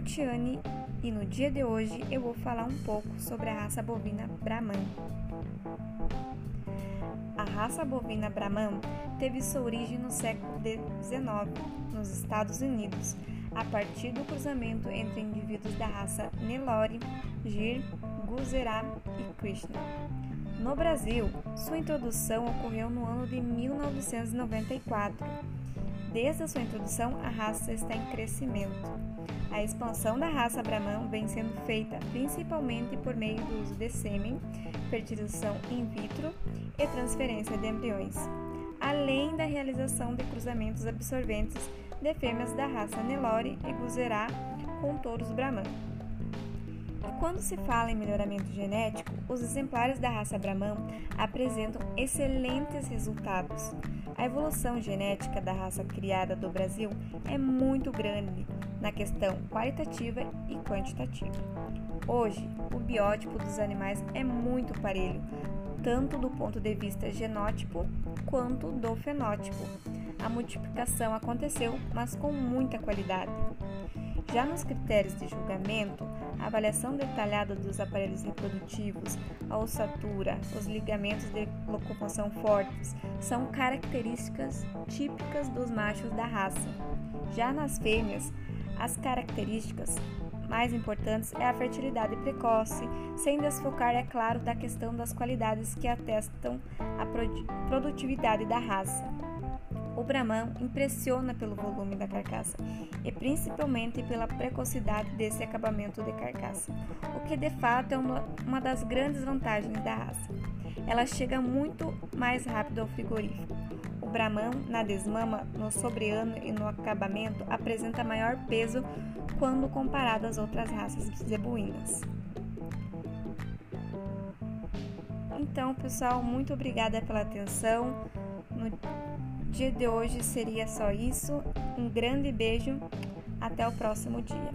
Tiane e no dia de hoje eu vou falar um pouco sobre a raça bovina Brahman. A raça bovina Brahman teve sua origem no século XIX nos Estados Unidos, a partir do cruzamento entre indivíduos da raça Nelore, Gir, Guzerat e Krishna. No Brasil, sua introdução ocorreu no ano de 1994. Desde a sua introdução, a raça está em crescimento. A expansão da raça Brahman vem sendo feita principalmente por meio do uso de sêmen, fertilização in vitro e transferência de embriões, além da realização de cruzamentos absorventes de fêmeas da raça Nelore e Guzerat com touros Brahman. Quando se fala em melhoramento genético, os exemplares da raça Brahman apresentam excelentes resultados. A evolução genética da raça criada do Brasil é muito grande na questão qualitativa e quantitativa. Hoje, o biótipo dos animais é muito parelho, tanto do ponto de vista genótipo quanto do fenótipo. A multiplicação aconteceu, mas com muita qualidade. Já nos critérios de julgamento, a avaliação detalhada dos aparelhos reprodutivos, a ossatura, os ligamentos de locomoção fortes são características típicas dos machos da raça. Já nas fêmeas, as características mais importantes é a fertilidade precoce, sem desfocar, é claro, da questão das qualidades que atestam a produtividade da raça. O Brahman impressiona pelo volume da carcaça e principalmente pela precocidade desse acabamento de carcaça, o que de fato é uma, das grandes vantagens da raça. Ela chega muito mais rápido ao frigorífico. O Brahman, na desmama, no sobreano e no acabamento, apresenta maior peso quando comparado às outras raças zebuínas. Então, pessoal, muito obrigada pela atenção. No dia de hoje seria só isso. Um grande beijo. Até o próximo dia.